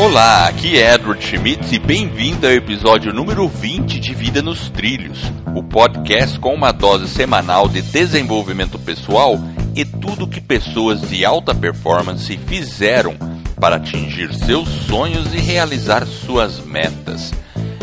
Olá, aqui é Edward Schmitz e bem-vindo ao episódio número 20 de Vida nos Trilhos, o podcast com uma dose semanal de desenvolvimento pessoal e tudo que pessoas de alta performance fizeram para atingir seus sonhos e realizar suas metas.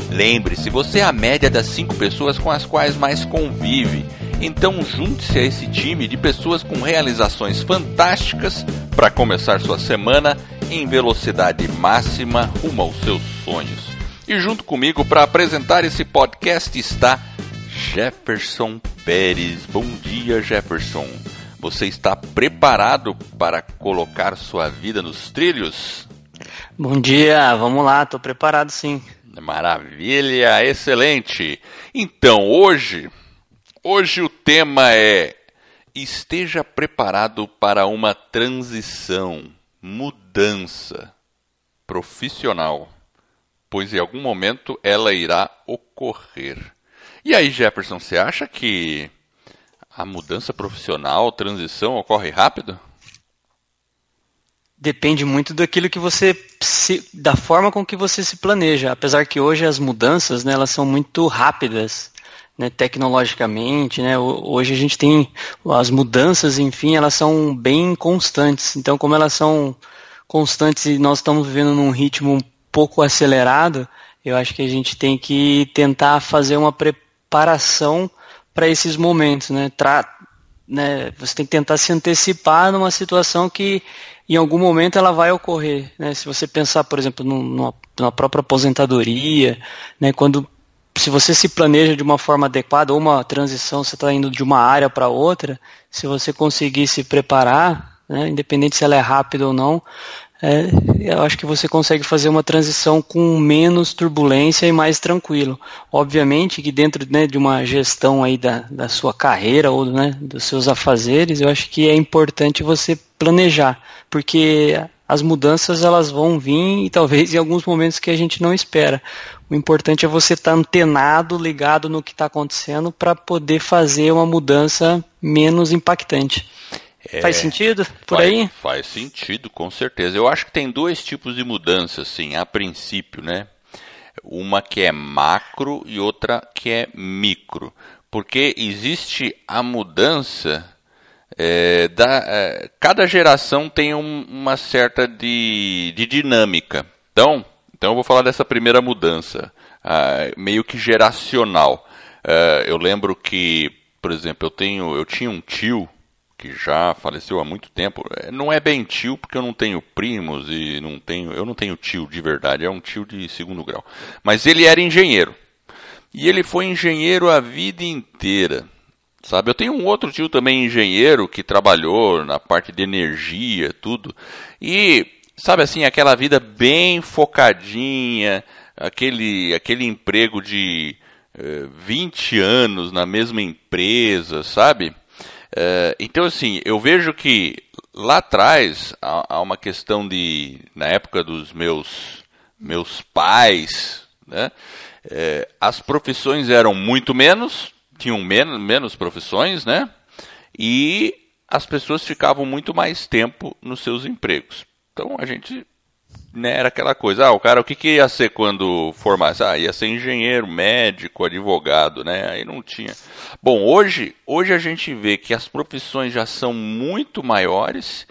Lembre-se, você é a média das cinco pessoas com as quais mais convive. Então junte-se a esse time de pessoas com realizações fantásticas para começar sua semana em velocidade máxima rumo aos seus sonhos. E junto comigo para apresentar esse podcast está Jefferson Pérez. Bom dia, Jefferson. Você está preparado para colocar sua vida nos trilhos? Bom dia, vamos lá, estou preparado sim. Maravilha, excelente. Então, hoje, hoje o tema é esteja preparado para uma transição, mudança profissional, pois em algum momento ela irá ocorrer. E aí, Jefferson, você acha que a mudança profissional, transição ocorre rápido? Depende muito daquilo que você se, da forma com que você se planeja. Apesar que hoje as mudanças, né, elas são muito rápidas, né, tecnologicamente, né. Hoje a gente tem as mudanças, enfim, elas são bem constantes. Então, como elas são constantes e nós estamos vivendo num ritmo um pouco acelerado, eu acho que a gente tem que tentar fazer uma preparação para esses momentos, né? Tra né? Você tem que tentar se antecipar numa situação que em algum momento ela vai ocorrer. Né? Se você pensar, por exemplo, numa, numa própria aposentadoria, né? quando se você se planeja de uma forma adequada, ou uma transição, você está indo de uma área para outra, se você conseguir se preparar, né? independente se ela é rápida ou não, é, eu acho que você consegue fazer uma transição com menos turbulência e mais tranquilo. Obviamente que dentro né, de uma gestão aí da, da sua carreira ou né, dos seus afazeres, eu acho que é importante você planejar, porque as mudanças elas vão vir e talvez em alguns momentos que a gente não espera. O importante é você estar tá antenado, ligado no que está acontecendo para poder fazer uma mudança menos impactante. É, faz sentido por faz, aí? Faz sentido, com certeza. Eu acho que tem dois tipos de mudanças, assim, a princípio, né? Uma que é macro e outra que é micro. Porque existe a mudança é, da, é, cada geração tem um, uma certa de, de dinâmica. Então, então eu vou falar dessa primeira mudança, ah, meio que geracional. Ah, eu lembro que, por exemplo, eu tenho, eu tinha um tio que já faleceu há muito tempo. É, não é bem tio, porque eu não tenho primos e não tenho. Eu não tenho tio de verdade, é um tio de segundo grau. Mas ele era engenheiro. E ele foi engenheiro a vida inteira. Sabe, eu tenho um outro tio também engenheiro que trabalhou na parte de energia, tudo. E sabe assim, aquela vida bem focadinha, aquele aquele emprego de eh, 20 anos na mesma empresa, sabe? É, então, assim, eu vejo que lá atrás há, há, uma questão de, na época dos meus, meus pais, né, é, as profissões eram muito menos, tinham menos, menos profissões, né, e as pessoas ficavam muito mais tempo nos seus empregos. Então a gente né, era aquela coisa, ah, o cara o que, que ia ser quando formasse? Ah, ia ser engenheiro, médico, advogado, né? Aí não tinha. Bom, hoje, hoje a gente vê que as profissões já são muito maiores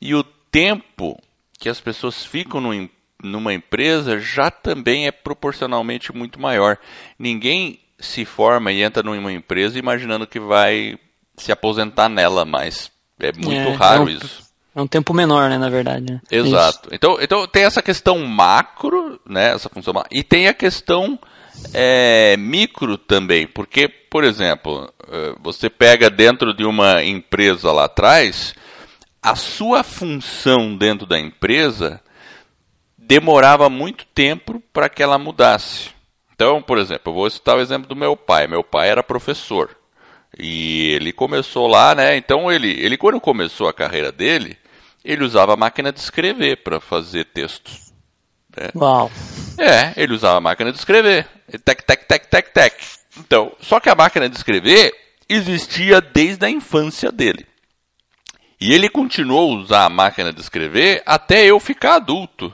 e o tempo que as pessoas ficam no, numa empresa já também é proporcionalmente muito maior. Ninguém se forma e entra numa empresa imaginando que vai se aposentar nela, mas é muito é, raro isso. É um tempo menor, né, na verdade. Né? Exato. Então, então tem essa questão macro, né, essa função macro, e tem a questão é, micro também, porque, por exemplo, é, você pega dentro de uma empresa lá atrás, a sua função dentro da empresa demorava muito tempo para que ela mudasse. Então, por exemplo, eu vou citar o exemplo do meu pai. Meu pai era professor. E ele começou lá, né? Então ele, ele quando começou a carreira dele, ele usava a máquina de escrever para fazer textos. Né? Uau! É, ele usava a máquina de escrever. Tec, tec, tec, tec, tec. Então, só que a máquina de escrever existia desde a infância dele. E ele continuou a usar a máquina de escrever até eu ficar adulto.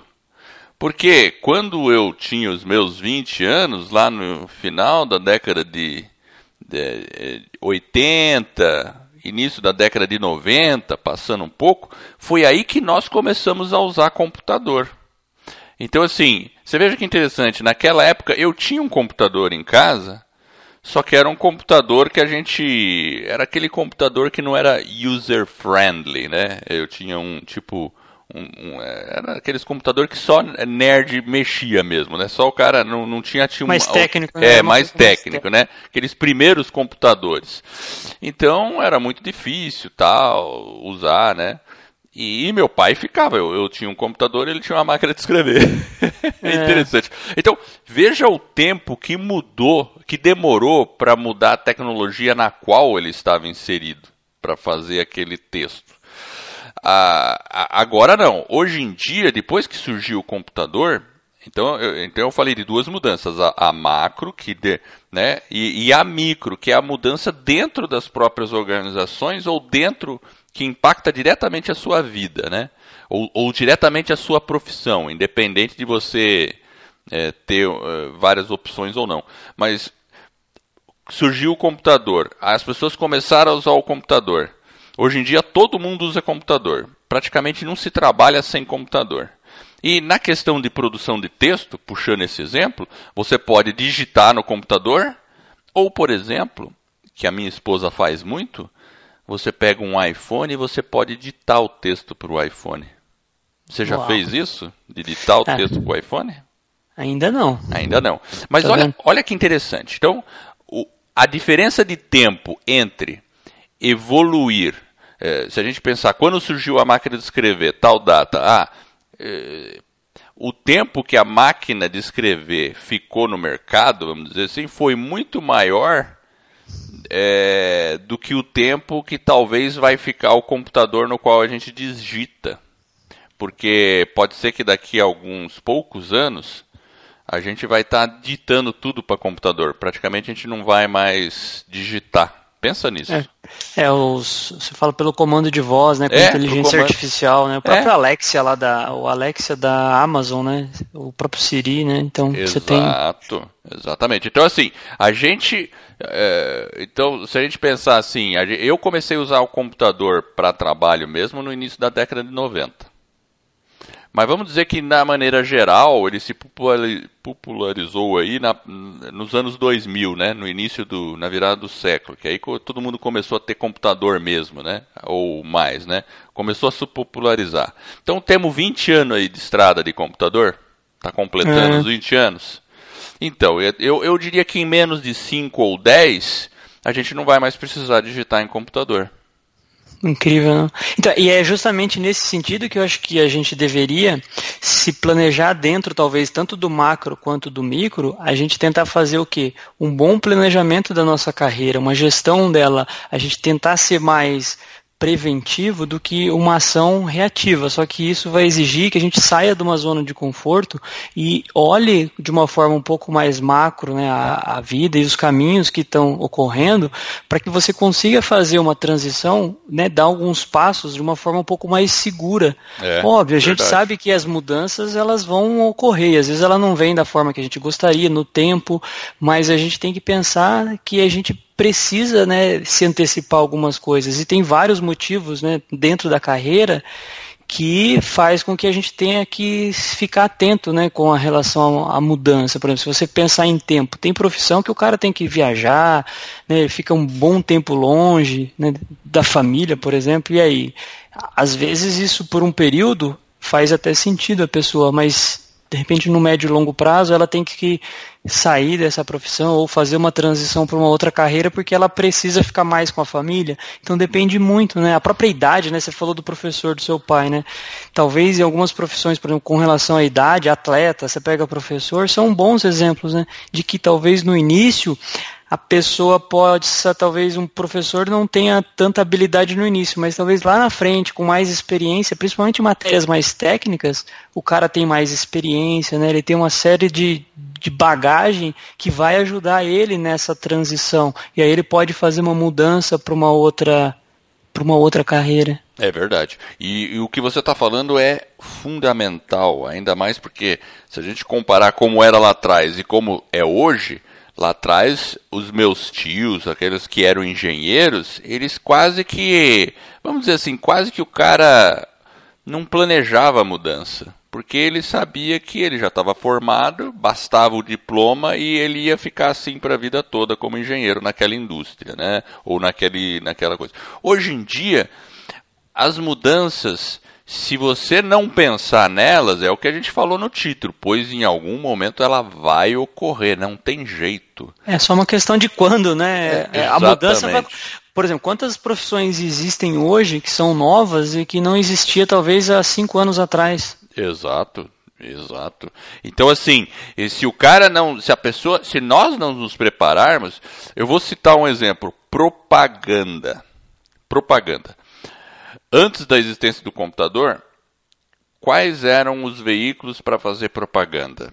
Porque quando eu tinha os meus 20 anos, lá no final da década de, de 80, início da década de 90, passando um pouco, foi aí que nós começamos a usar computador. Então, assim, você veja que interessante, naquela época eu tinha um computador em casa, só que era um computador que a gente. Era aquele computador que não era user friendly, né? Eu tinha um tipo um, um, é, era aqueles computadores que só nerd mexia mesmo, né? Só o cara não, não tinha, tinha mais técnico, né? É, mais técnico, mais né? Aqueles primeiros computadores. Então era muito difícil, tal, usar, né? E, e meu pai ficava, eu, eu tinha um computador, ele tinha uma máquina de escrever. é, é interessante. Então, veja o tempo que mudou, que demorou para mudar a tecnologia na qual ele estava inserido para fazer aquele texto. Agora não. Hoje em dia, depois que surgiu o computador, então eu, então eu falei de duas mudanças, a, a macro que de, né, e, e, a micro, que é a mudança dentro das próprias organizações ou dentro que impacta diretamente a sua vida, né? Ou, ou diretamente a sua profissão, independente de você é, ter uh, várias opções ou não. Mas surgiu o computador, as pessoas começaram a usar o computador. Hoje em dia todo mundo usa computador. Praticamente não se trabalha sem computador. E na questão de produção de texto, puxando esse exemplo, você pode digitar no computador, ou, por exemplo, que a minha esposa faz muito, você pega um iPhone e você pode digitar o texto para o iPhone. Você já Uau. fez isso? De digitar o é. texto para o iPhone? Ainda não. Ainda não. Mas olha, olha que interessante. Então, o, a diferença de tempo entre evoluir. É, se a gente pensar, quando surgiu a máquina de escrever, tal data, ah, é, o tempo que a máquina de escrever ficou no mercado, vamos dizer assim, foi muito maior é, do que o tempo que talvez vai ficar o computador no qual a gente digita. Porque pode ser que daqui a alguns poucos anos a gente vai estar tá digitando tudo para computador. Praticamente a gente não vai mais digitar. Pensa nisso. É, é os, você fala pelo comando de voz, né? Com é, inteligência artificial, né? O próprio é. Alexia lá da. O Alexia da Amazon, né? O próprio Siri, né? Então Exato, você tem. Exato, exatamente. Então, assim, a gente. É, então, se a gente pensar assim, eu comecei a usar o computador para trabalho mesmo no início da década de 90. Mas vamos dizer que, na maneira geral, ele se popularizou aí na, nos anos 2000, né? No início do, na virada do século, que aí todo mundo começou a ter computador mesmo, né? Ou mais, né? Começou a se popularizar. Então temos 20 anos aí de estrada de computador, está completando é. os 20 anos. Então, eu, eu diria que em menos de 5 ou 10, a gente não vai mais precisar digitar em computador. Incrível, não? Então, e é justamente nesse sentido que eu acho que a gente deveria se planejar dentro, talvez, tanto do macro quanto do micro, a gente tentar fazer o quê? Um bom planejamento da nossa carreira, uma gestão dela, a gente tentar ser mais preventivo do que uma ação reativa. Só que isso vai exigir que a gente saia de uma zona de conforto e olhe de uma forma um pouco mais macro né, a, a vida e os caminhos que estão ocorrendo para que você consiga fazer uma transição, né, dar alguns passos de uma forma um pouco mais segura. É, Óbvio, a verdade. gente sabe que as mudanças elas vão ocorrer, às vezes ela não vem da forma que a gente gostaria, no tempo, mas a gente tem que pensar que a gente precisa né, se antecipar algumas coisas. E tem vários motivos né, dentro da carreira que faz com que a gente tenha que ficar atento né, com a relação à mudança. Por exemplo, se você pensar em tempo, tem profissão que o cara tem que viajar, né, fica um bom tempo longe né, da família, por exemplo, e aí? Às vezes isso por um período faz até sentido a pessoa, mas de repente no médio e longo prazo ela tem que sair dessa profissão ou fazer uma transição para uma outra carreira porque ela precisa ficar mais com a família. Então depende muito, né? A própria idade, né? Você falou do professor do seu pai, né? Talvez em algumas profissões, por exemplo, com relação à idade, atleta, você pega professor, são bons exemplos, né? De que talvez no início a pessoa pode, talvez um professor não tenha tanta habilidade no início, mas talvez lá na frente, com mais experiência, principalmente em matérias mais técnicas, o cara tem mais experiência, né? ele tem uma série de, de bagagem que vai ajudar ele nessa transição. E aí ele pode fazer uma mudança para uma outra para uma outra carreira. É verdade. E, e o que você está falando é fundamental, ainda mais porque se a gente comparar como era lá atrás e como é hoje, lá atrás os meus tios, aqueles que eram engenheiros, eles quase que, vamos dizer assim, quase que o cara não planejava a mudança porque ele sabia que ele já estava formado, bastava o diploma e ele ia ficar assim para a vida toda como engenheiro naquela indústria, né? Ou naquele, naquela coisa. Hoje em dia, as mudanças, se você não pensar nelas, é o que a gente falou no título, pois em algum momento ela vai ocorrer, não tem jeito. É só uma questão de quando, né? É, a mudança vai, por exemplo, quantas profissões existem hoje que são novas e que não existia talvez há cinco anos atrás? Exato, exato. Então assim, se o cara não, se a pessoa, se nós não nos prepararmos, eu vou citar um exemplo, propaganda. Propaganda. Antes da existência do computador, quais eram os veículos para fazer propaganda?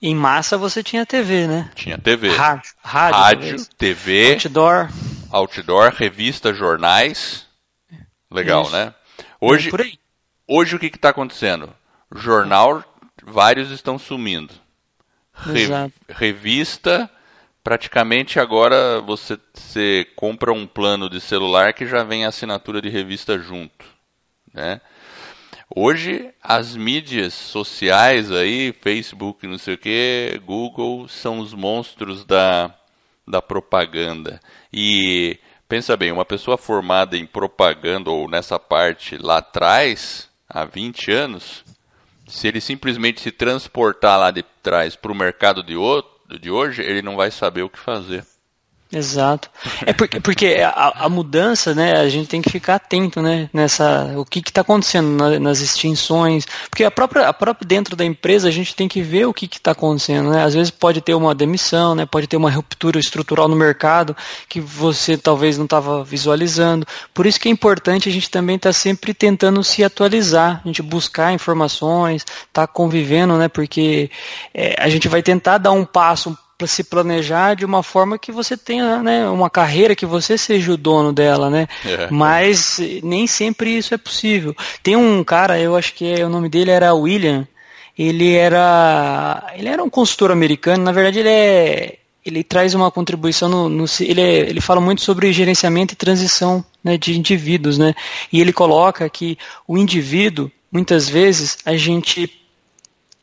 Em massa você tinha TV, né? Tinha TV. Rádio, rádio, rádio TV, outdoor, outdoor, revista, jornais. Legal, Isso. né? Hoje, hoje o que está acontecendo? Jornal, vários estão sumindo. Re, revista, praticamente agora você, você compra um plano de celular que já vem a assinatura de revista junto. Né? Hoje as mídias sociais aí, Facebook, não sei o que, Google, são os monstros da, da propaganda. E pensa bem, uma pessoa formada em propaganda ou nessa parte lá atrás, há 20 anos, se ele simplesmente se transportar lá de trás para o mercado de, outro, de hoje, ele não vai saber o que fazer. Exato. É porque, porque a, a, mudança, né, a gente tem que ficar atento, né, nessa, o que está acontecendo na, nas extinções, porque a própria, a própria dentro da empresa a gente tem que ver o que está acontecendo, né, às vezes pode ter uma demissão, né, pode ter uma ruptura estrutural no mercado que você talvez não estava visualizando, por isso que é importante a gente também estar tá sempre tentando se atualizar, a gente buscar informações, estar tá convivendo, né, porque é, a gente vai tentar dar um passo para se planejar de uma forma que você tenha né, uma carreira que você seja o dono dela, né? É. Mas nem sempre isso é possível. Tem um cara, eu acho que é, o nome dele era William. Ele era ele era um consultor americano. Na verdade, ele é ele traz uma contribuição no, no ele, é, ele fala muito sobre gerenciamento e transição né, de indivíduos, né? E ele coloca que o indivíduo muitas vezes a gente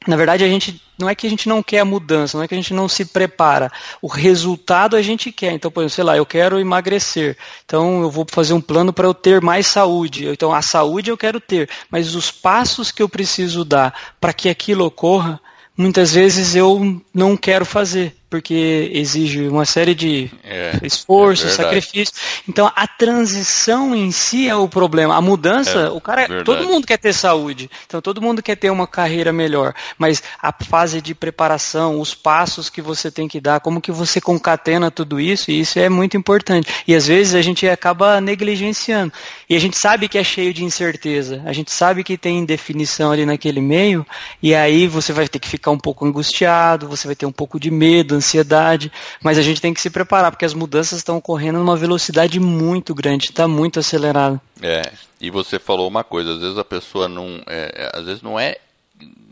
na verdade, a gente não é que a gente não quer a mudança, não é que a gente não se prepara. O resultado a gente quer. Então, por exemplo, sei lá, eu quero emagrecer. Então, eu vou fazer um plano para eu ter mais saúde. Então, a saúde eu quero ter, mas os passos que eu preciso dar para que aquilo ocorra, muitas vezes eu não quero fazer porque exige uma série de é, esforço, é sacrifício. Então a transição em si é o problema. A mudança, é, o cara, verdade. todo mundo quer ter saúde, então todo mundo quer ter uma carreira melhor, mas a fase de preparação, os passos que você tem que dar, como que você concatena tudo isso, e isso é muito importante. E às vezes a gente acaba negligenciando. E a gente sabe que é cheio de incerteza, a gente sabe que tem indefinição ali naquele meio, e aí você vai ter que ficar um pouco angustiado, você vai ter um pouco de medo, ansiedade, mas a gente tem que se preparar, porque as mudanças estão ocorrendo numa velocidade muito grande, está muito acelerado. É, e você falou uma coisa, às vezes a pessoa não, é, às vezes não é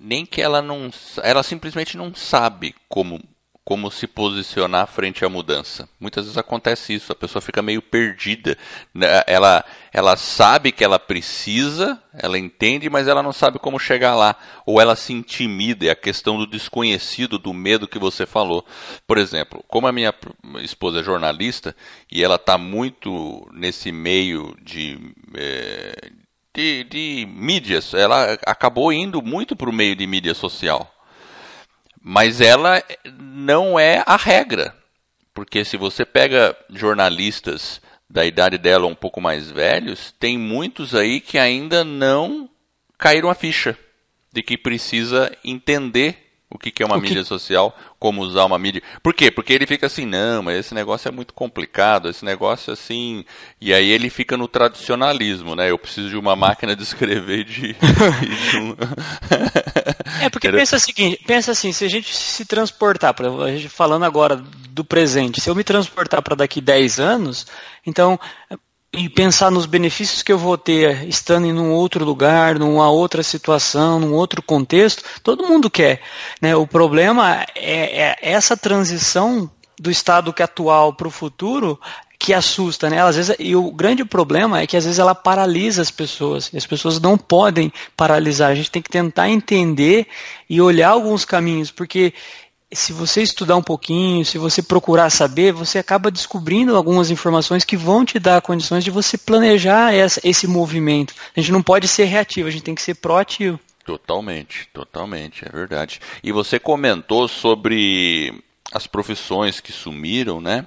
nem que ela não, ela simplesmente não sabe como como se posicionar frente à mudança. Muitas vezes acontece isso, a pessoa fica meio perdida. Né? Ela, ela sabe que ela precisa, ela entende, mas ela não sabe como chegar lá. Ou ela se intimida, é a questão do desconhecido, do medo que você falou. Por exemplo, como a minha esposa é jornalista e ela está muito nesse meio de, é, de, de mídias, ela acabou indo muito para o meio de mídia social. Mas ela não é a regra. Porque se você pega jornalistas da idade dela um pouco mais velhos, tem muitos aí que ainda não caíram a ficha de que precisa entender o que, que é uma mídia social, como usar uma mídia. Por quê? Porque ele fica assim, não, mas esse negócio é muito complicado, esse negócio assim. E aí ele fica no tradicionalismo, né? Eu preciso de uma máquina de escrever de. de é, porque pensa, o seguinte, pensa assim, se a gente se transportar, a gente falando agora do presente, se eu me transportar para daqui 10 anos, então e pensar nos benefícios que eu vou ter estando em um outro lugar, numa outra situação, num outro contexto, todo mundo quer. Né? O problema é, é essa transição do estado que é atual para o futuro que assusta, né? Às vezes, e o grande problema é que às vezes ela paralisa as pessoas. E as pessoas não podem paralisar. A gente tem que tentar entender e olhar alguns caminhos, porque se você estudar um pouquinho, se você procurar saber, você acaba descobrindo algumas informações que vão te dar condições de você planejar essa, esse movimento. A gente não pode ser reativo, a gente tem que ser proativo. Totalmente, totalmente, é verdade. E você comentou sobre as profissões que sumiram, né?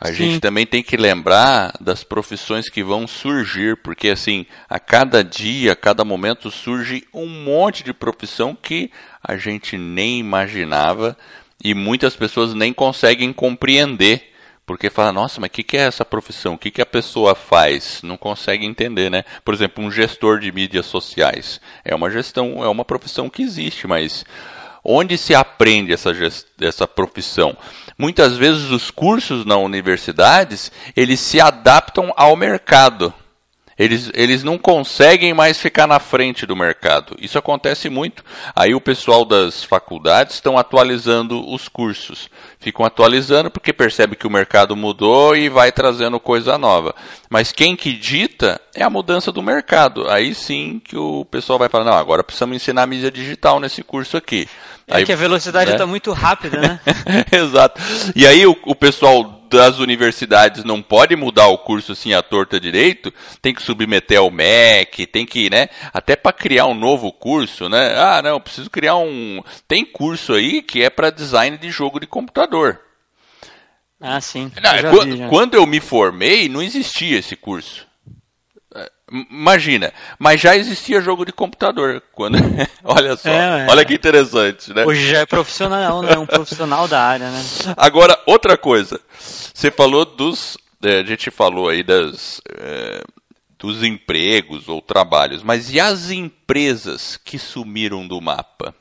A Sim. gente também tem que lembrar das profissões que vão surgir, porque assim, a cada dia, a cada momento surge um monte de profissão que a gente nem imaginava e muitas pessoas nem conseguem compreender. Porque fala, nossa, mas o que, que, é essa profissão? O que, que a pessoa faz? Não consegue entender, né? Por exemplo, um gestor de mídias sociais. É uma gestão, é uma profissão que existe, mas onde se aprende essa, essa profissão? Muitas vezes os cursos na universidades, eles se adaptam ao mercado. Eles, eles não conseguem mais ficar na frente do mercado. Isso acontece muito. Aí o pessoal das faculdades estão atualizando os cursos. Ficam atualizando porque percebe que o mercado mudou e vai trazendo coisa nova. Mas quem que dita é a mudança do mercado. Aí sim que o pessoal vai falar, não, agora precisamos ensinar mídia digital nesse curso aqui. É aí, que a velocidade está né? muito rápida, né? Exato. E aí o, o pessoal das universidades não pode mudar o curso assim à torta direito, tem que submeter ao MEC, tem que, né, até para criar um novo curso, né? Ah, não, preciso criar um, tem curso aí que é para design de jogo de computador. Ah, sim. Não, eu quando, vi, quando eu me formei, não existia esse curso. Imagina, mas já existia jogo de computador. Quando... olha só, é, é. olha que interessante, né? Hoje já é profissional, né? Um profissional da área, né? Agora, outra coisa. Você falou dos. É, a gente falou aí das. É, dos empregos ou trabalhos, mas e as empresas que sumiram do mapa?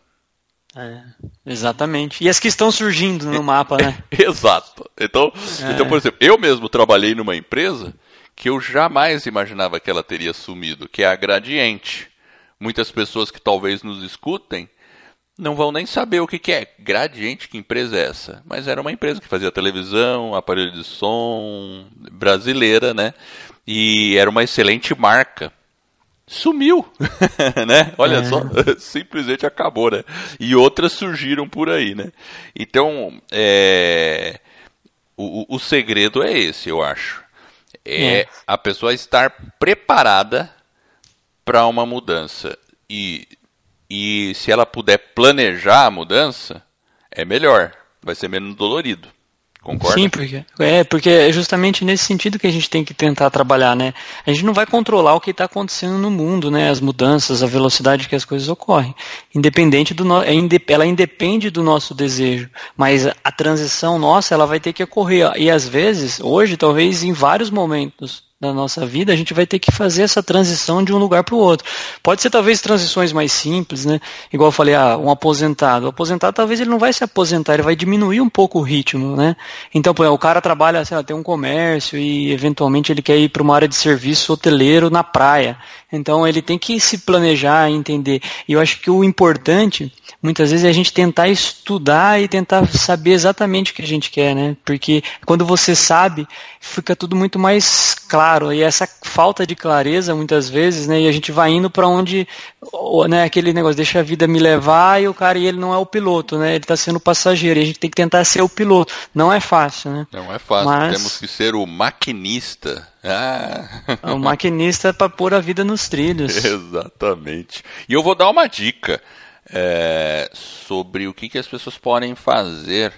É, exatamente. E as que estão surgindo no mapa, né? Exato. Então, é. então, por exemplo, eu mesmo trabalhei numa empresa que eu jamais imaginava que ela teria sumido, que é a Gradiente. Muitas pessoas que talvez nos escutem não vão nem saber o que, que é. Gradiente, que empresa é essa? Mas era uma empresa que fazia televisão, aparelho de som, brasileira, né? E era uma excelente marca. Sumiu, né? Olha é. só, simplesmente acabou, né? E outras surgiram por aí, né? Então, é... o, o segredo é esse, eu acho é, é. a pessoa estar preparada para uma mudança. E, e se ela puder planejar a mudança, é melhor, vai ser menos dolorido. Concorda? Sim, porque é, porque é justamente nesse sentido que a gente tem que tentar trabalhar, né? A gente não vai controlar o que está acontecendo no mundo, né? As mudanças, a velocidade que as coisas ocorrem. Independente do no, é, ela independe do nosso desejo, mas a transição nossa, ela vai ter que ocorrer. E às vezes, hoje, talvez em vários momentos da nossa vida, a gente vai ter que fazer essa transição de um lugar para o outro. Pode ser talvez transições mais simples, né? Igual eu falei, ah, um aposentado. O aposentado talvez ele não vai se aposentar, ele vai diminuir um pouco o ritmo, né? Então, o cara trabalha, sei lá, tem um comércio e eventualmente ele quer ir para uma área de serviço hoteleiro na praia. Então ele tem que se planejar, entender. E eu acho que o importante, muitas vezes, é a gente tentar estudar e tentar saber exatamente o que a gente quer, né? Porque quando você sabe, fica tudo muito mais claro. E essa falta de clareza, muitas vezes, né? E a gente vai indo para onde, né? Aquele negócio, deixa a vida me levar e o cara, e ele não é o piloto, né? Ele está sendo passageiro. E a gente tem que tentar ser o piloto. Não é fácil, né? Não é fácil. Mas... Temos que ser o maquinista. Ah. O maquinista para pôr a vida nos trilhos. Exatamente. E eu vou dar uma dica é, sobre o que, que as pessoas podem fazer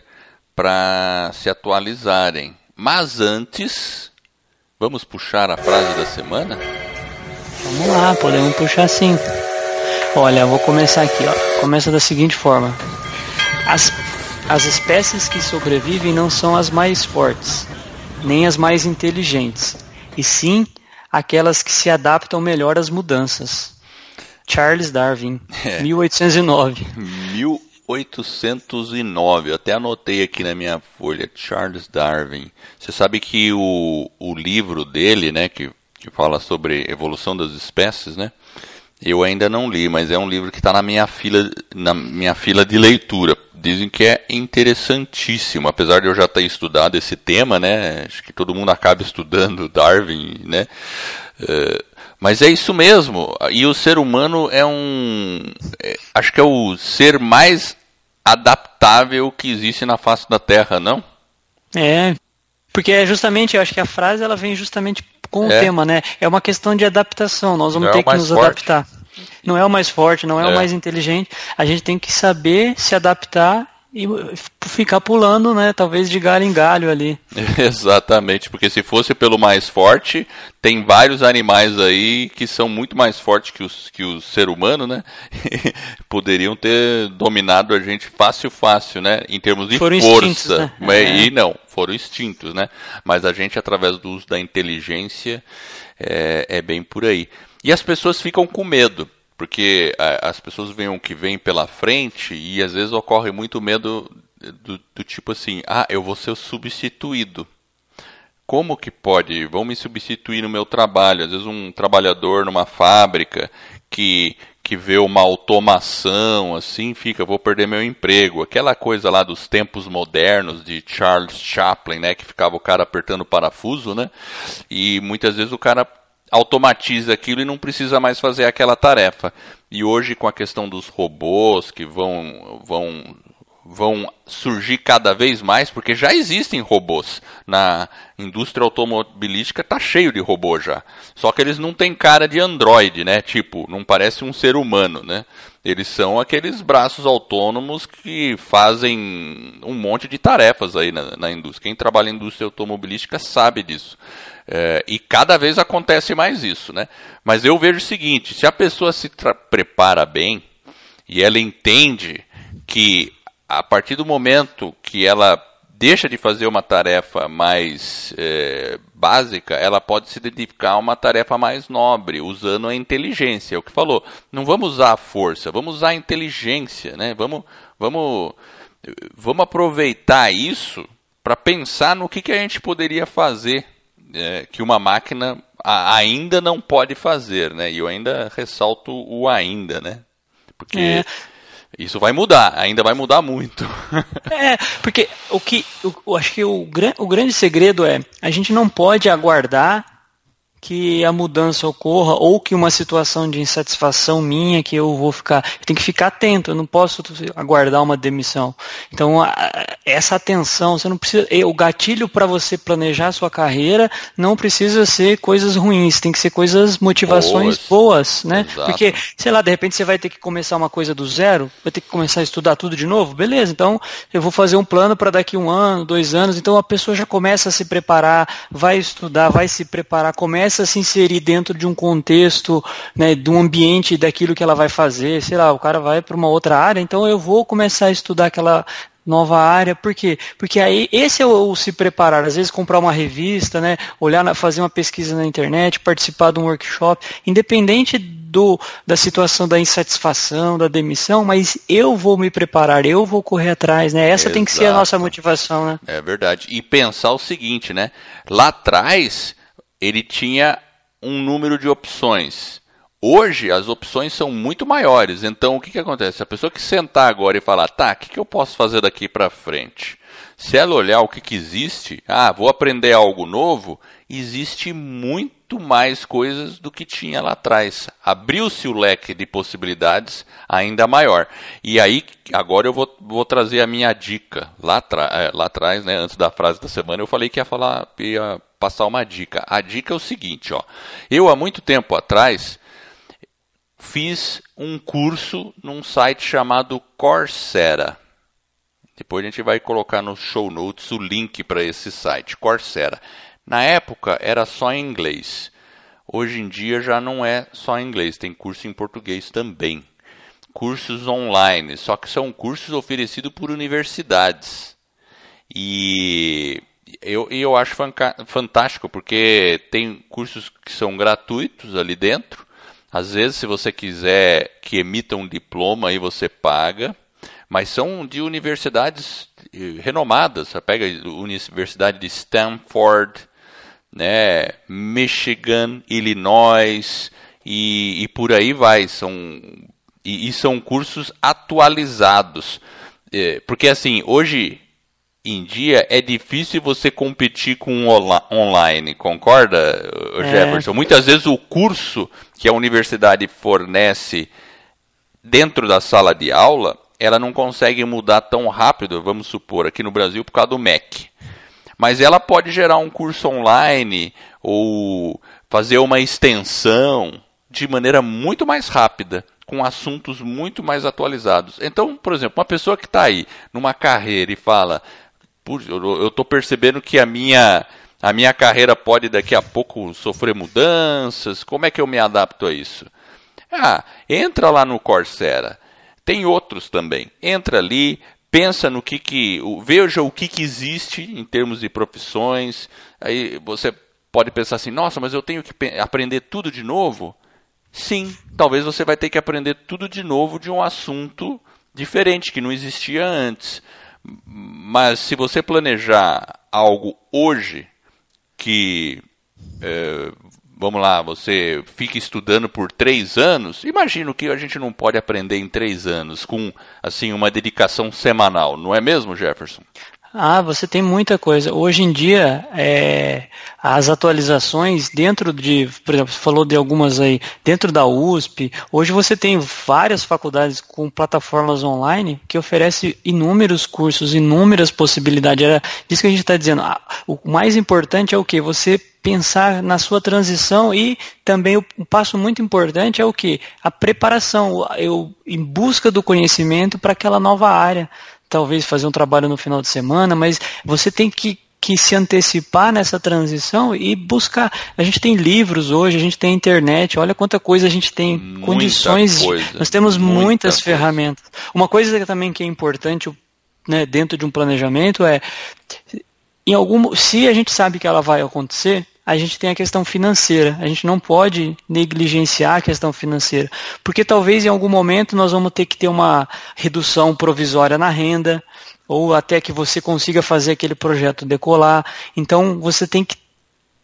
para se atualizarem. Mas antes, vamos puxar a frase da semana? Vamos lá, podemos puxar sim. Olha, vou começar aqui, ó. Começa da seguinte forma: as, as espécies que sobrevivem não são as mais fortes, nem as mais inteligentes, e sim aquelas que se adaptam melhor às mudanças. Charles Darwin, é. 1809. 1809, eu até anotei aqui na minha folha, Charles Darwin. Você sabe que o, o livro dele, né, que que fala sobre evolução das espécies, né? Eu ainda não li, mas é um livro que está na minha fila, na minha fila de leitura. Dizem que é interessantíssimo, apesar de eu já ter estudado esse tema, né? Acho que todo mundo acaba estudando Darwin, né? Uh, mas é isso mesmo. E o ser humano é um, é, acho que é o ser mais adaptável que existe na face da Terra, não? É, porque é justamente, eu acho que a frase ela vem justamente com é. o tema, né? É uma questão de adaptação, nós vamos é ter que nos forte. adaptar. Não é o mais forte, não é, é, o mais inteligente. A gente tem que saber se adaptar e ficar pulando, né? Talvez de galho em galho ali. Exatamente, porque se fosse pelo mais forte, tem vários animais aí que são muito mais fortes que, os, que o ser humano, né? Poderiam ter dominado a gente fácil, fácil, né? Em termos de foram força. Né? É. E não, foram extintos, né? Mas a gente, através do uso da inteligência, é, é bem por aí. E as pessoas ficam com medo porque as pessoas veem o que vem pela frente e às vezes ocorre muito medo do, do, tipo assim, ah, eu vou ser substituído. Como que pode? Vão me substituir no meu trabalho? Às vezes um trabalhador numa fábrica que que vê uma automação assim, fica, vou perder meu emprego. Aquela coisa lá dos tempos modernos de Charles Chaplin, né, que ficava o cara apertando o parafuso, né? E muitas vezes o cara automatiza aquilo e não precisa mais fazer aquela tarefa. E hoje com a questão dos robôs que vão vão vão surgir cada vez mais, porque já existem robôs. Na indústria automobilística está cheio de robô já. Só que eles não têm cara de androide, né? Tipo, não parece um ser humano, né? Eles são aqueles braços autônomos que fazem um monte de tarefas aí na, na indústria. Quem trabalha em indústria automobilística sabe disso. É, e cada vez acontece mais isso, né? Mas eu vejo o seguinte: se a pessoa se prepara bem e ela entende que a partir do momento que ela deixa de fazer uma tarefa mais é, básica, ela pode se dedicar a uma tarefa mais nobre, usando a inteligência. É o que falou. Não vamos usar a força, vamos usar a inteligência, né? Vamos, vamos, vamos aproveitar isso para pensar no que, que a gente poderia fazer é, que uma máquina ainda não pode fazer, né? E eu ainda ressalto o ainda, né? Porque é. Isso vai mudar, ainda vai mudar muito. é, porque o que eu acho que o, o grande segredo é a gente não pode aguardar que a mudança ocorra ou que uma situação de insatisfação minha que eu vou ficar, eu tenho que ficar atento, eu não posso aguardar uma demissão. Então, essa atenção, você não precisa, o gatilho para você planejar a sua carreira não precisa ser coisas ruins, tem que ser coisas motivações boas, boas né? Exato. Porque, sei lá, de repente você vai ter que começar uma coisa do zero, vai ter que começar a estudar tudo de novo, beleza? Então, eu vou fazer um plano para daqui um ano, dois anos, então a pessoa já começa a se preparar, vai estudar, vai se preparar, começa começa a se inserir dentro de um contexto, né, de um ambiente daquilo que ela vai fazer, sei lá, o cara vai para uma outra área, então eu vou começar a estudar aquela nova área, por quê? Porque aí esse é o, o se preparar, às vezes comprar uma revista, né, olhar, na, fazer uma pesquisa na internet, participar de um workshop, independente do, da situação da insatisfação, da demissão, mas eu vou me preparar, eu vou correr atrás, né? Essa Exato. tem que ser a nossa motivação, né? É verdade. E pensar o seguinte, né? Lá atrás ele tinha um número de opções. Hoje as opções são muito maiores. Então o que, que acontece? A pessoa que sentar agora e falar, tá, o que, que eu posso fazer daqui para frente? Se ela olhar o que, que existe, ah, vou aprender algo novo, existe muito mais coisas do que tinha lá atrás. Abriu-se o leque de possibilidades ainda maior. E aí, agora eu vou, vou trazer a minha dica. Lá, é, lá atrás, né, antes da frase da semana, eu falei que ia falar, ia passar uma dica. A dica é o seguinte, ó. Eu há muito tempo atrás fiz um curso num site chamado Coursera. Depois a gente vai colocar no show notes o link para esse site, Coursera. Na época era só em inglês. Hoje em dia já não é só em inglês, tem curso em português também. Cursos online, só que são cursos oferecidos por universidades. E eu, eu acho fantástico, porque tem cursos que são gratuitos ali dentro. Às vezes, se você quiser que emita um diploma, aí você paga. Mas são de universidades eh, renomadas. Você pega a Universidade de Stanford, né, Michigan, Illinois e, e por aí vai. São, e, e são cursos atualizados. É, porque assim, hoje em dia é difícil você competir com online, concorda, é. Jefferson? É. Muitas vezes o curso que a universidade fornece dentro da sala de aula, ela não consegue mudar tão rápido, vamos supor, aqui no Brasil, por causa do MEC. Mas ela pode gerar um curso online ou fazer uma extensão de maneira muito mais rápida, com assuntos muito mais atualizados. Então, por exemplo, uma pessoa que está aí numa carreira e fala: eu estou percebendo que a minha, a minha carreira pode daqui a pouco sofrer mudanças, como é que eu me adapto a isso? Ah, entra lá no Coursera. Tem outros também. Entra ali, pensa no que que, veja o que que existe em termos de profissões. Aí você pode pensar assim: "Nossa, mas eu tenho que aprender tudo de novo?" Sim, talvez você vai ter que aprender tudo de novo de um assunto diferente que não existia antes. Mas se você planejar algo hoje que é, vamos lá, você fica estudando por três anos, imagino que a gente não pode aprender em três anos com assim uma dedicação semanal, não é mesmo, Jefferson? Ah, você tem muita coisa. Hoje em dia, é, as atualizações dentro de, por exemplo, você falou de algumas aí, dentro da USP, hoje você tem várias faculdades com plataformas online que oferecem inúmeros cursos, inúmeras possibilidades. Era isso que a gente está dizendo. Ah, o mais importante é o que? Você pensar na sua transição e também um passo muito importante é o que? A preparação, eu em busca do conhecimento para aquela nova área talvez fazer um trabalho no final de semana, mas você tem que que se antecipar nessa transição e buscar. A gente tem livros hoje, a gente tem internet, olha quanta coisa a gente tem, Muita condições. Coisa. Nós temos Muita muitas coisa. ferramentas. Uma coisa também que é importante né, dentro de um planejamento é em algum, se a gente sabe que ela vai acontecer, a gente tem a questão financeira. A gente não pode negligenciar a questão financeira, porque talvez em algum momento nós vamos ter que ter uma redução provisória na renda, ou até que você consiga fazer aquele projeto decolar. Então você tem que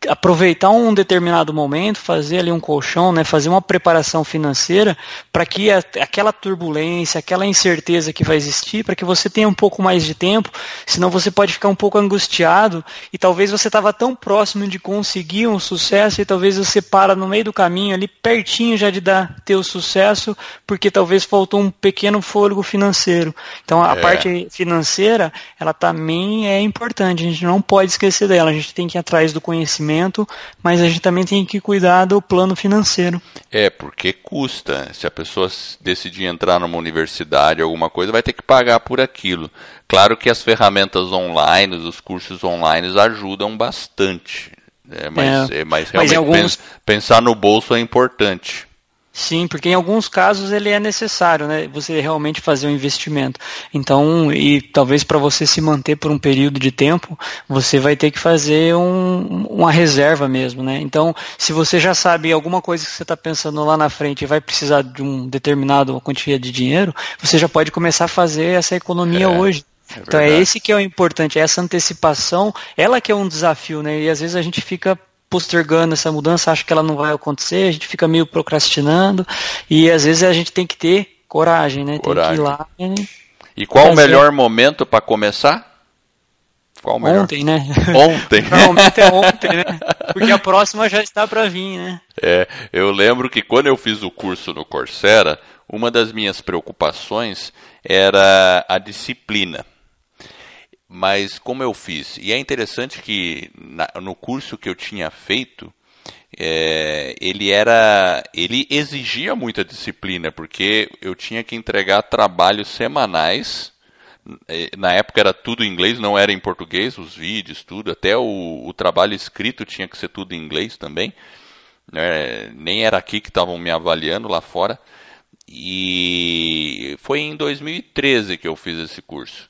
aproveitar um determinado momento, fazer ali um colchão, né, fazer uma preparação financeira para que a, aquela turbulência, aquela incerteza que vai existir, para que você tenha um pouco mais de tempo, senão você pode ficar um pouco angustiado e talvez você estava tão próximo de conseguir um sucesso e talvez você para no meio do caminho ali pertinho já de dar ter o sucesso, porque talvez faltou um pequeno fôlego financeiro. Então a é. parte financeira, ela também é importante, a gente não pode esquecer dela, a gente tem que ir atrás do conhecimento conhecimento, mas a gente também tem que cuidar do plano financeiro. É, porque custa. Se a pessoa decidir entrar numa universidade, alguma coisa, vai ter que pagar por aquilo. Claro que as ferramentas online, os cursos online ajudam bastante. É, mas, é. É, mas realmente mas alguns... pensar no bolso é importante. Sim, porque em alguns casos ele é necessário, né? Você realmente fazer um investimento. Então, e talvez para você se manter por um período de tempo, você vai ter que fazer um, uma reserva mesmo, né? Então, se você já sabe alguma coisa que você está pensando lá na frente e vai precisar de um determinado quantia de dinheiro, você já pode começar a fazer essa economia é. hoje. É então é esse que é o importante, é essa antecipação, ela que é um desafio, né? E às vezes a gente fica postergando essa mudança, acha que ela não vai acontecer, a gente fica meio procrastinando e às vezes a gente tem que ter coragem, né? Coragem. Tem que ir lá. E qual fazer. o melhor momento para começar? Qual o melhor? Ontem, né? Ontem. Normalmente é ontem, né? Porque a próxima já está para vir, né? É, eu lembro que quando eu fiz o curso no Coursera, uma das minhas preocupações era a disciplina mas como eu fiz? E é interessante que na, no curso que eu tinha feito, é, ele era, ele exigia muita disciplina porque eu tinha que entregar trabalhos semanais. É, na época era tudo em inglês, não era em português, os vídeos, tudo. Até o, o trabalho escrito tinha que ser tudo em inglês também. É, nem era aqui que estavam me avaliando lá fora. E foi em 2013 que eu fiz esse curso.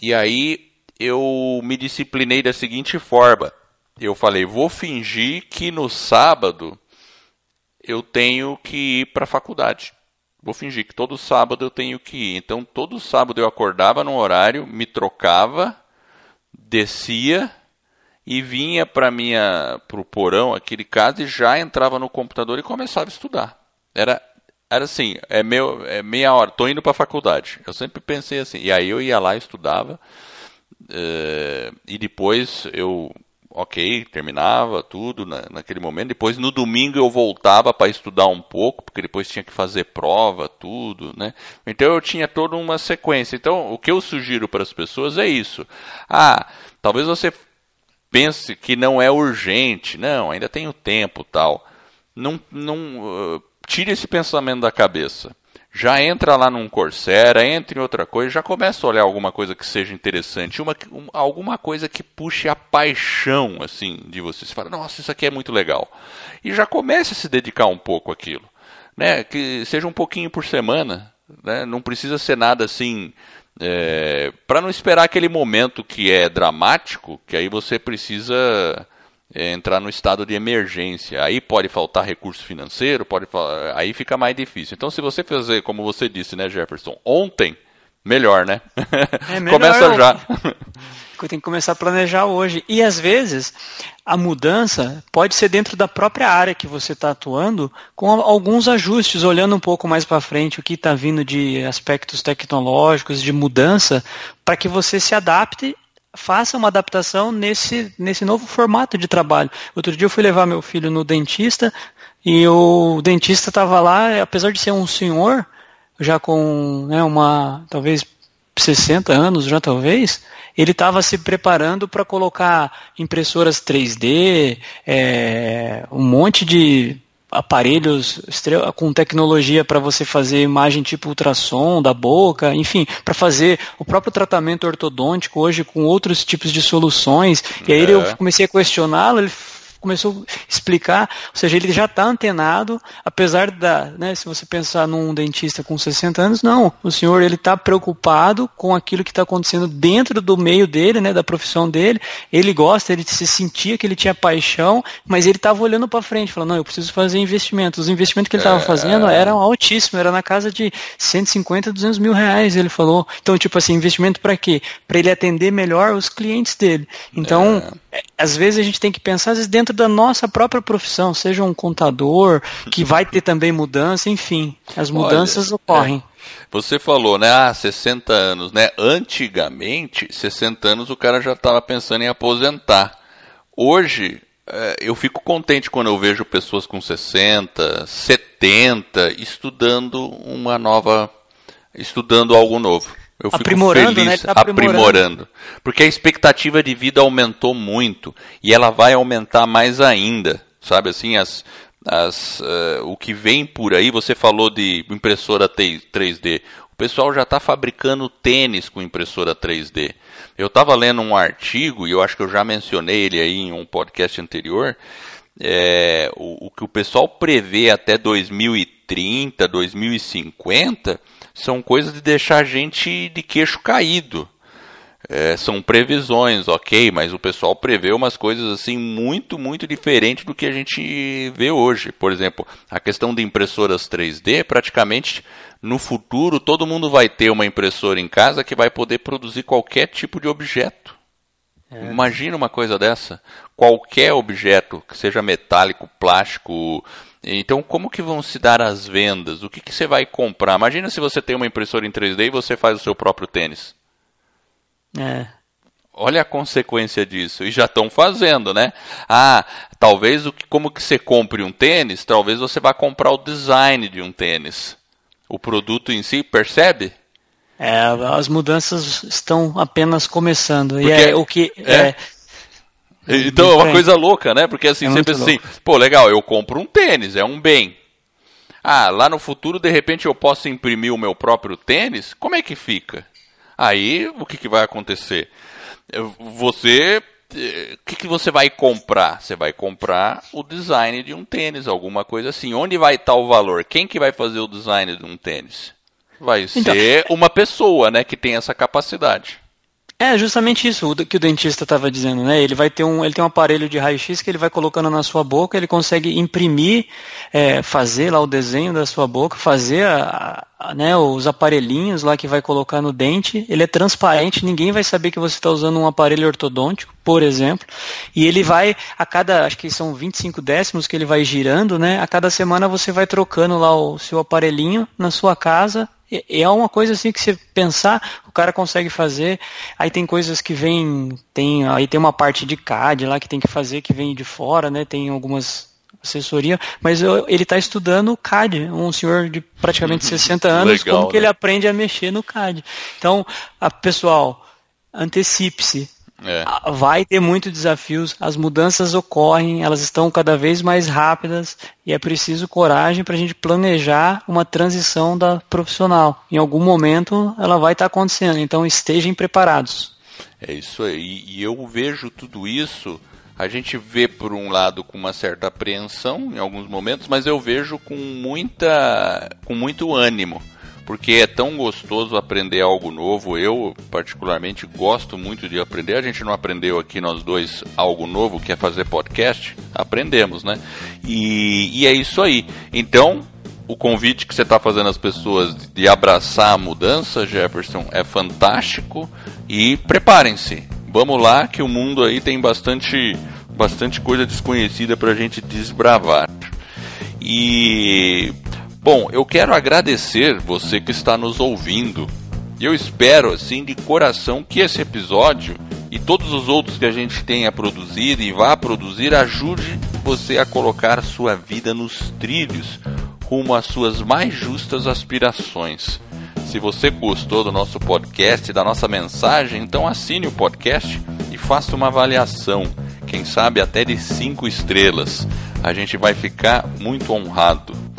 E aí eu me disciplinei da seguinte forma. Eu falei, vou fingir que no sábado eu tenho que ir para a faculdade. Vou fingir que todo sábado eu tenho que ir. Então, todo sábado eu acordava num horário, me trocava, descia e vinha para minha pro porão aqui de casa e já entrava no computador e começava a estudar. Era era assim, é, meu, é meia hora, tô indo para a faculdade. Eu sempre pensei assim. E aí eu ia lá, estudava, uh, e depois eu, ok, terminava tudo na, naquele momento. Depois no domingo eu voltava para estudar um pouco, porque depois tinha que fazer prova, tudo, né? Então eu tinha toda uma sequência. Então o que eu sugiro para as pessoas é isso. Ah, talvez você pense que não é urgente, não, ainda tenho tempo, tal. Não, não uh, tire esse pensamento da cabeça. Já entra lá num Coursera, entra em outra coisa, já começa a olhar alguma coisa que seja interessante, uma, um, alguma coisa que puxe a paixão assim de você. Você fala, nossa, isso aqui é muito legal. E já comece a se dedicar um pouco àquilo. Né? Que seja um pouquinho por semana. Né? Não precisa ser nada assim. É, para não esperar aquele momento que é dramático, que aí você precisa é, entrar no estado de emergência. Aí pode faltar recurso financeiro, pode aí fica mais difícil. Então, se você fazer, como você disse, né, Jefferson, ontem, melhor, né? É melhor Começa já. Tem que começar a planejar hoje. E às vezes a mudança pode ser dentro da própria área que você está atuando, com alguns ajustes, olhando um pouco mais para frente o que está vindo de aspectos tecnológicos, de mudança, para que você se adapte faça uma adaptação nesse, nesse novo formato de trabalho. Outro dia eu fui levar meu filho no dentista e o dentista estava lá, apesar de ser um senhor, já com né, uma, talvez 60 anos já talvez, ele estava se preparando para colocar impressoras 3D, é, um monte de aparelhos com tecnologia para você fazer imagem tipo ultrassom da boca, enfim, para fazer o próprio tratamento ortodôntico hoje com outros tipos de soluções. E aí é. eu comecei a questioná-lo, ele começou a explicar, ou seja, ele já está antenado, apesar da, né, se você pensar num dentista com 60 anos, não, o senhor ele está preocupado com aquilo que está acontecendo dentro do meio dele, né, da profissão dele, ele gosta, ele se sentia que ele tinha paixão, mas ele estava olhando para frente, falando, não, eu preciso fazer investimentos, os investimentos que ele estava é... fazendo eram altíssimos, era na casa de 150, 200 mil reais, ele falou, então tipo assim, investimento para quê? Para ele atender melhor os clientes dele, então, é... às vezes a gente tem que pensar, às vezes dentro da nossa própria profissão, seja um contador, que vai ter também mudança, enfim, as mudanças Olha, ocorrem. É. Você falou, né? Ah, 60 anos, né? Antigamente, 60 anos o cara já estava pensando em aposentar. Hoje, é, eu fico contente quando eu vejo pessoas com 60, 70 estudando uma nova. estudando algo novo. Eu fico aprimorando, feliz, né? Tá aprimorando. aprimorando. Porque a expectativa de vida aumentou muito e ela vai aumentar mais ainda. Sabe assim, as, as, uh, o que vem por aí, você falou de impressora 3D. O pessoal já está fabricando tênis com impressora 3D. Eu estava lendo um artigo, e eu acho que eu já mencionei ele aí em um podcast anterior, é, o, o que o pessoal prevê até 2030, 2050 são coisas de deixar a gente de queixo caído. É, são previsões, ok, mas o pessoal prevê umas coisas assim muito, muito diferentes do que a gente vê hoje. Por exemplo, a questão de impressoras 3D, praticamente no futuro todo mundo vai ter uma impressora em casa que vai poder produzir qualquer tipo de objeto. É. Imagina uma coisa dessa. Qualquer objeto, que seja metálico, plástico, então, como que vão se dar as vendas? O que, que você vai comprar? Imagina se você tem uma impressora em 3D e você faz o seu próprio tênis. É. Olha a consequência disso. E já estão fazendo, né? Ah, talvez o que, como que você compre um tênis, talvez você vá comprar o design de um tênis. O produto em si, percebe? É, as mudanças estão apenas começando. Porque, e é o que. É, é então é uma coisa louca, né? Porque assim, é você pensa assim, pô, legal, eu compro um tênis, é um bem. Ah, lá no futuro, de repente, eu posso imprimir o meu próprio tênis? Como é que fica? Aí, o que, que vai acontecer? Você. O que, que você vai comprar? Você vai comprar o design de um tênis, alguma coisa assim. Onde vai estar o valor? Quem que vai fazer o design de um tênis? Vai então, ser uma pessoa, né, que tem essa capacidade. É justamente isso que o dentista estava dizendo, né? Ele vai ter um, ele tem um aparelho de raio-x que ele vai colocando na sua boca, ele consegue imprimir, é, fazer lá o desenho da sua boca, fazer a, a, né, os aparelhinhos lá que vai colocar no dente. Ele é transparente, ninguém vai saber que você está usando um aparelho ortodôntico, por exemplo. E ele vai a cada, acho que são 25 décimos que ele vai girando, né? A cada semana você vai trocando lá o seu aparelhinho na sua casa é uma coisa assim que você pensar, o cara consegue fazer. Aí tem coisas que vêm, tem, aí tem uma parte de CAD lá que tem que fazer que vem de fora, né? Tem algumas assessoria, mas eu, ele está estudando CAD, um senhor de praticamente 60 uhum. anos, Legal, como né? que ele aprende a mexer no CAD. Então, a, pessoal, antecipe-se, é. Vai ter muitos desafios, as mudanças ocorrem, elas estão cada vez mais rápidas e é preciso coragem para a gente planejar uma transição da profissional. Em algum momento ela vai estar tá acontecendo, então estejam preparados. É isso aí, e eu vejo tudo isso, a gente vê por um lado com uma certa apreensão em alguns momentos, mas eu vejo com muita, com muito ânimo porque é tão gostoso aprender algo novo. Eu, particularmente, gosto muito de aprender. A gente não aprendeu aqui, nós dois, algo novo, que é fazer podcast? Aprendemos, né? E, e é isso aí. Então, o convite que você está fazendo às pessoas de abraçar a mudança, Jefferson, é fantástico. E preparem-se. Vamos lá, que o mundo aí tem bastante, bastante coisa desconhecida para a gente desbravar. E Bom, eu quero agradecer você que está nos ouvindo. Eu espero, assim, de coração, que esse episódio e todos os outros que a gente tenha produzido e vá produzir ajude você a colocar sua vida nos trilhos rumo às suas mais justas aspirações. Se você gostou do nosso podcast, da nossa mensagem, então assine o podcast e faça uma avaliação, quem sabe até de cinco estrelas. A gente vai ficar muito honrado.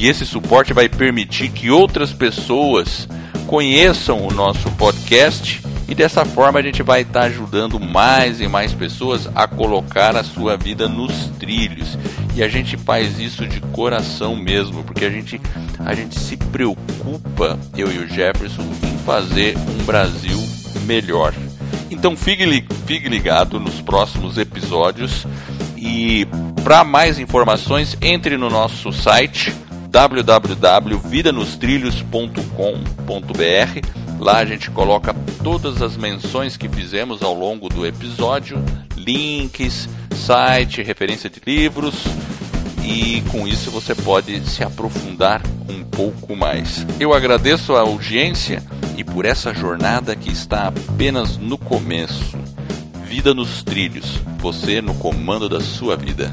E esse suporte vai permitir que outras pessoas conheçam o nosso podcast e dessa forma a gente vai estar ajudando mais e mais pessoas a colocar a sua vida nos trilhos. E a gente faz isso de coração mesmo, porque a gente, a gente se preocupa, eu e o Jefferson, em fazer um Brasil melhor. Então fique, fique ligado nos próximos episódios e para mais informações entre no nosso site www.vidanostrilhos.com.br. Lá a gente coloca todas as menções que fizemos ao longo do episódio, links, site, referência de livros e com isso você pode se aprofundar um pouco mais. Eu agradeço a audiência e por essa jornada que está apenas no começo. Vida nos trilhos, você no comando da sua vida.